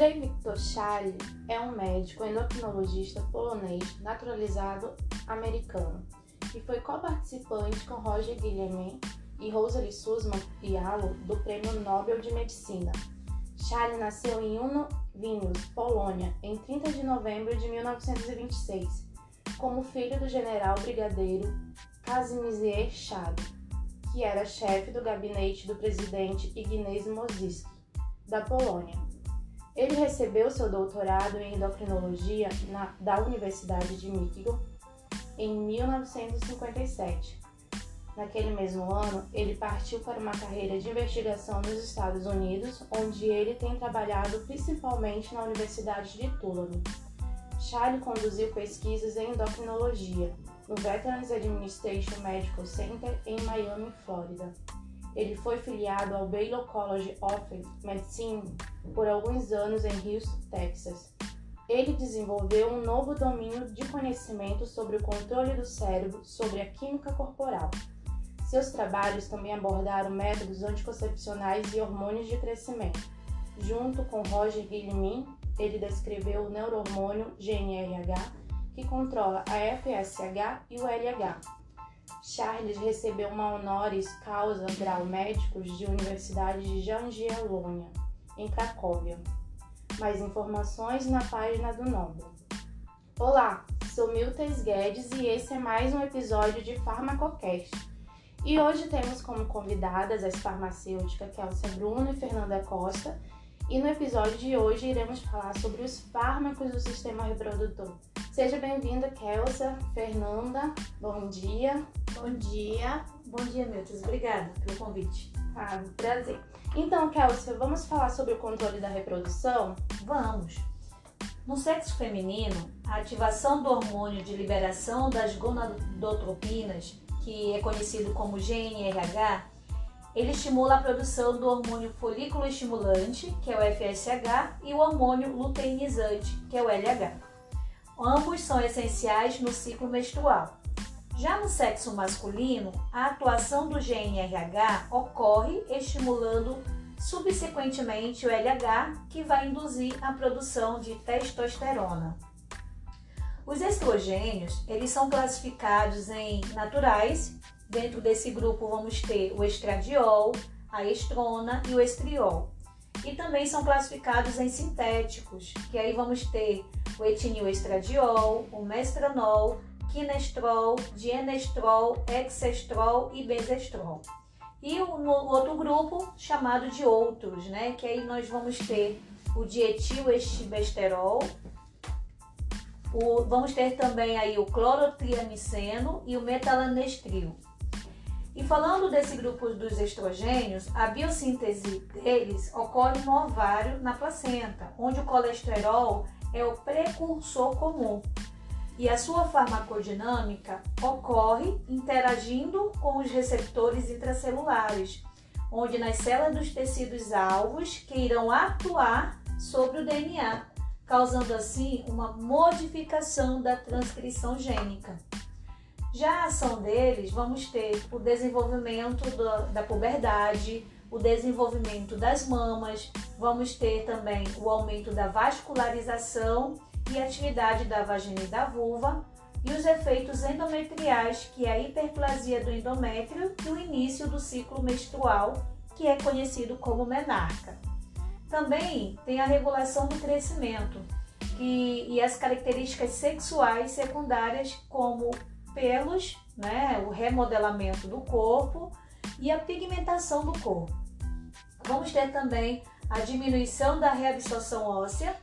Andrzej Viktor Charlie é um médico endocrinologista polonês naturalizado americano e foi co-participante com Roger Guilherme e Rosalie Sussman Pialo do Prêmio Nobel de Medicina. Charlie nasceu em Uno Polônia, em 30 de novembro de 1926, como filho do general brigadeiro Kazimierz Charlie, que era chefe do gabinete do presidente Ignaz Mościcki, da Polônia. Ele recebeu seu doutorado em endocrinologia na, da Universidade de Michigan em 1957. Naquele mesmo ano, ele partiu para uma carreira de investigação nos Estados Unidos, onde ele tem trabalhado principalmente na Universidade de Tulane. Charlie conduziu pesquisas em endocrinologia no Veterans Administration Medical Center em Miami, Flórida. Ele foi filiado ao Baylor College of Medicine por alguns anos em Houston, Texas. Ele desenvolveu um novo domínio de conhecimento sobre o controle do cérebro sobre a química corporal. Seus trabalhos também abordaram métodos anticoncepcionais e hormônios de crescimento. Junto com Roger Guillemin, ele descreveu o neurohormônio GNRH, que controla a FSH e o LH. Charles recebeu uma honoris causa grau médicos de Universidade de Jagiellonia, em Cracóvia. Mais informações na página do Nobel. Olá, sou Miltes Guedes e esse é mais um episódio de Farmacocast. E hoje temos como convidadas as farmacêuticas Kelsey Bruno e Fernanda Costa. E no episódio de hoje iremos falar sobre os fármacos do sistema reprodutor. Seja bem-vinda, Kelsa, Fernanda. Bom dia. Bom dia. Bom dia, Milton. Obrigada pelo convite. Ah, prazer. Então, Kelsa, vamos falar sobre o controle da reprodução? Vamos. No sexo feminino, a ativação do hormônio de liberação das gonadotropinas, que é conhecido como GNRH, ele estimula a produção do hormônio folículo estimulante, que é o FSH, e o hormônio luteinizante, que é o LH. Ambos são essenciais no ciclo menstrual. Já no sexo masculino, a atuação do GNRH ocorre estimulando subsequentemente o LH, que vai induzir a produção de testosterona. Os estrogênios, eles são classificados em naturais. Dentro desse grupo vamos ter o estradiol, a estrona e o estriol. E também são classificados em sintéticos, que aí vamos ter o etinil estradiol, o mestranol, quinestrol, dienestrol, hexestrol e bezestrol. E o outro grupo chamado de outros, né? Que aí nós vamos ter o dietilestibesterol, o, vamos ter também aí o clorotriamiceno e o metalanestril. E falando desse grupo dos estrogênios, a biossíntese deles ocorre no ovário, na placenta, onde o colesterol é o precursor comum. E a sua farmacodinâmica ocorre interagindo com os receptores intracelulares, onde nas células dos tecidos alvos que irão atuar sobre o DNA, causando assim uma modificação da transcrição gênica. Já a ação deles, vamos ter o desenvolvimento da puberdade, o desenvolvimento das mamas, vamos ter também o aumento da vascularização e atividade da vagina e da vulva, e os efeitos endometriais, que é a hiperplasia do endométrio e o início do ciclo menstrual, que é conhecido como menarca. Também tem a regulação do crescimento que, e as características sexuais secundárias, como pelos, né, o remodelamento do corpo e a pigmentação do corpo. Vamos ter também a diminuição da reabsorção óssea,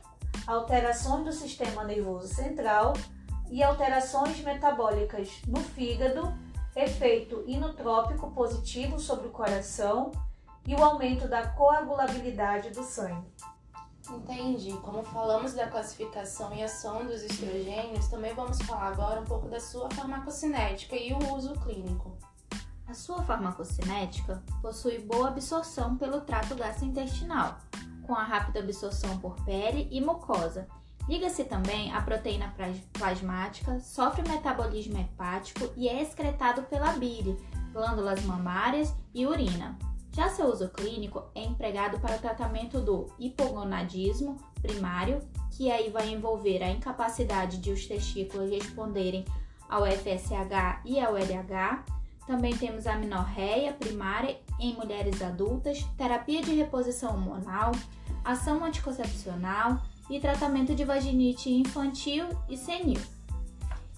alterações do sistema nervoso central e alterações metabólicas no fígado, efeito inotrópico positivo sobre o coração e o aumento da coagulabilidade do sangue. Entendi. Como falamos da classificação e ação dos estrogênios, também vamos falar agora um pouco da sua farmacocinética e o uso clínico. A sua farmacocinética possui boa absorção pelo trato gastrointestinal, com a rápida absorção por pele e mucosa. Liga-se também a proteína plasmática, sofre metabolismo hepático e é excretado pela bile, glândulas mamárias e urina. Já seu uso clínico é empregado para o tratamento do hipogonadismo primário, que aí vai envolver a incapacidade de os testículos responderem ao FSH e ao LH. Também temos a minorreia primária em mulheres adultas, terapia de reposição hormonal, ação anticoncepcional e tratamento de vaginite infantil e senil.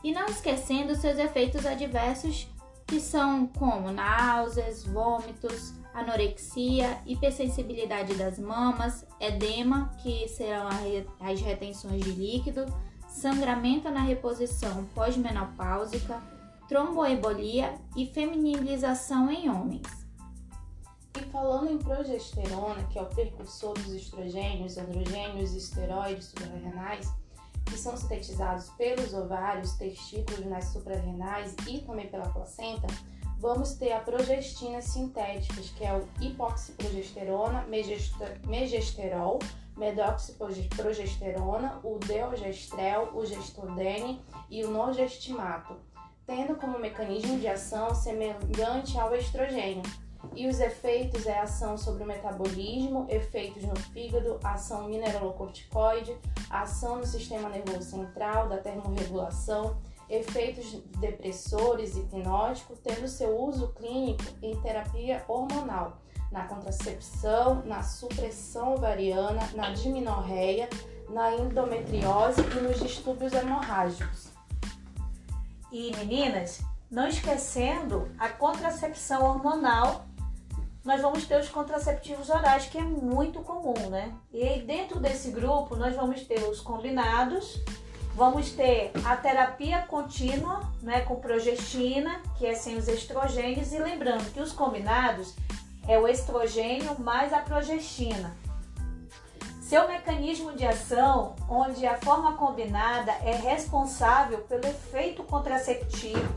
E não esquecendo seus efeitos adversos, que são como náuseas, vômitos, anorexia, hipersensibilidade das mamas, edema, que serão as retenções de líquido, sangramento na reposição pós-menopáusica, tromboembolia e feminilização em homens. E falando em progesterona, que é o precursor dos estrogênios, androgênios e esteroides suprarrenais, que são sintetizados pelos ovários, testículos nas suprarrenais e também pela placenta, vamos ter a progestina sintéticas, que é o hipoxiprogesterona, megesterol, medoxiprogesterona, o deogestrel, o gestodene e o norgestimato, tendo como mecanismo de ação semelhante ao estrogênio. E os efeitos é ação sobre o metabolismo, efeitos no fígado, ação mineralocorticoide, ação no sistema nervoso central, da termorregulação, efeitos depressores, hipnóticos, tendo seu uso clínico em terapia hormonal, na contracepção, na supressão ovariana, na disminorreia, na endometriose e nos distúrbios hemorrágicos. E meninas, não esquecendo a contracepção hormonal, nós vamos ter os contraceptivos orais, que é muito comum, né? E dentro desse grupo, nós vamos ter os combinados, Vamos ter a terapia contínua, né, com progestina, que é sem os estrogênios, e lembrando que os combinados é o estrogênio mais a progestina. Seu mecanismo de ação, onde a forma combinada é responsável pelo efeito contraceptivo,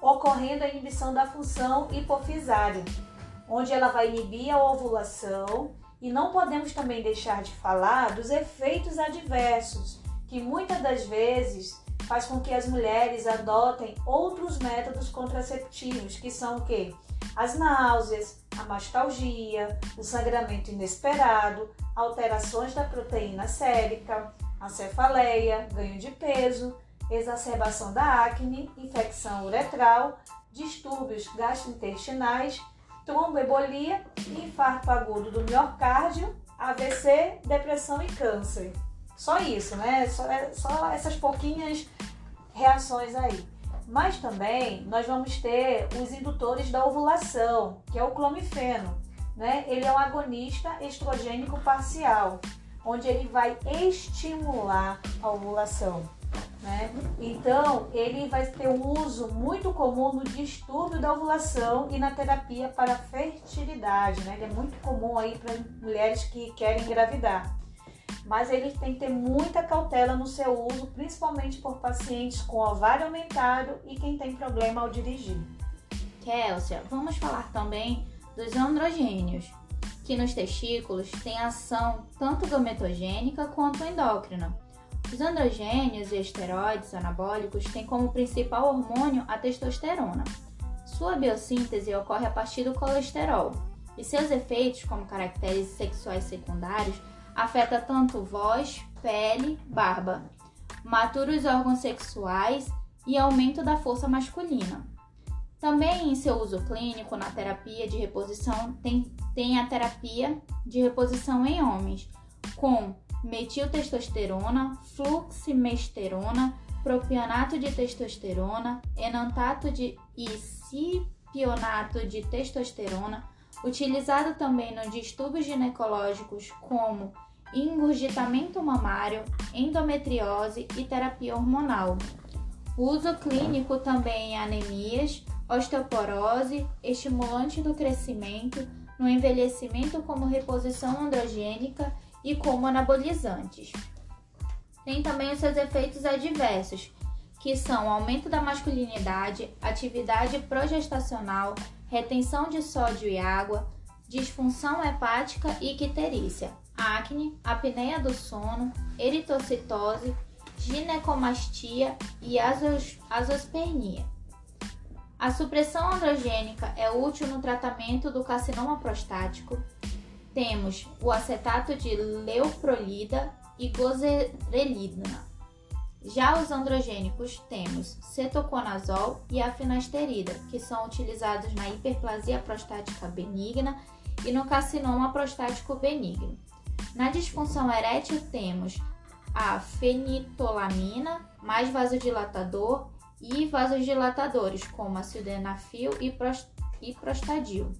ocorrendo a inibição da função hipofisária, onde ela vai inibir a ovulação, e não podemos também deixar de falar dos efeitos adversos, que muitas das vezes faz com que as mulheres adotem outros métodos contraceptivos, que são o quê? As náuseas, a mastalgia, o sangramento inesperado, alterações da proteína sérica, a cefaleia, ganho de peso, exacerbação da acne, infecção uretral, distúrbios gastrointestinais, tromboembolia, infarto agudo do miocárdio, AVC, depressão e câncer. Só isso, né? Só, é, só essas pouquinhas reações aí. Mas também nós vamos ter os indutores da ovulação, que é o clomifeno. Né? Ele é um agonista estrogênico parcial, onde ele vai estimular a ovulação. Né? Então, ele vai ter um uso muito comum no distúrbio da ovulação e na terapia para fertilidade. Né? Ele é muito comum aí para mulheres que querem engravidar mas ele tem que ter muita cautela no seu uso, principalmente por pacientes com ovário aumentado e quem tem problema ao dirigir. Kélcia, vamos falar também dos androgênios, que nos testículos têm ação tanto gametogênica quanto endócrina. Os androgênios e esteroides anabólicos têm como principal hormônio a testosterona. Sua biossíntese ocorre a partir do colesterol, e seus efeitos, como caracteres sexuais secundários, afeta tanto voz, pele, barba, matura os órgãos sexuais e aumento da força masculina. Também em seu uso clínico na terapia de reposição tem, tem a terapia de reposição em homens, com metiltestosterona, fluximesterona, propionato de testosterona, enantato de e cipionato de testosterona, utilizado também nos distúrbios ginecológicos como engurgitamento mamário, endometriose e terapia hormonal. Uso clínico também em anemias, osteoporose, estimulante do crescimento, no envelhecimento como reposição androgênica e como anabolizantes. Tem também os seus efeitos adversos, que são aumento da masculinidade, atividade progestacional, retenção de sódio e água, disfunção hepática e icterícia, acne, apneia do sono, eritocitose, ginecomastia e azospermia. A supressão androgênica é útil no tratamento do carcinoma prostático. Temos o acetato de leuprolida e gozerelina. Já os androgênicos temos cetoconazol e a finasterida, que são utilizados na hiperplasia prostática benigna e no carcinoma prostático benigno. Na disfunção erétil temos a fenitolamina, mais vasodilatador e vasodilatadores como a e, e prostadil.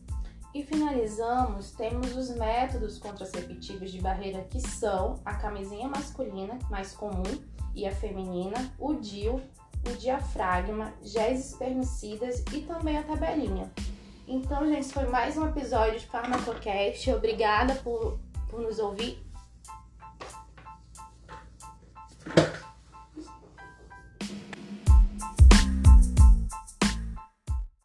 E finalizamos, temos os métodos contraceptivos de barreira que são a camisinha masculina, mais comum, e a feminina, o DIU, o diafragma, géis espermicidas e também a tabelinha. Então, gente, foi mais um episódio de Farmacocast. Obrigada por, por nos ouvir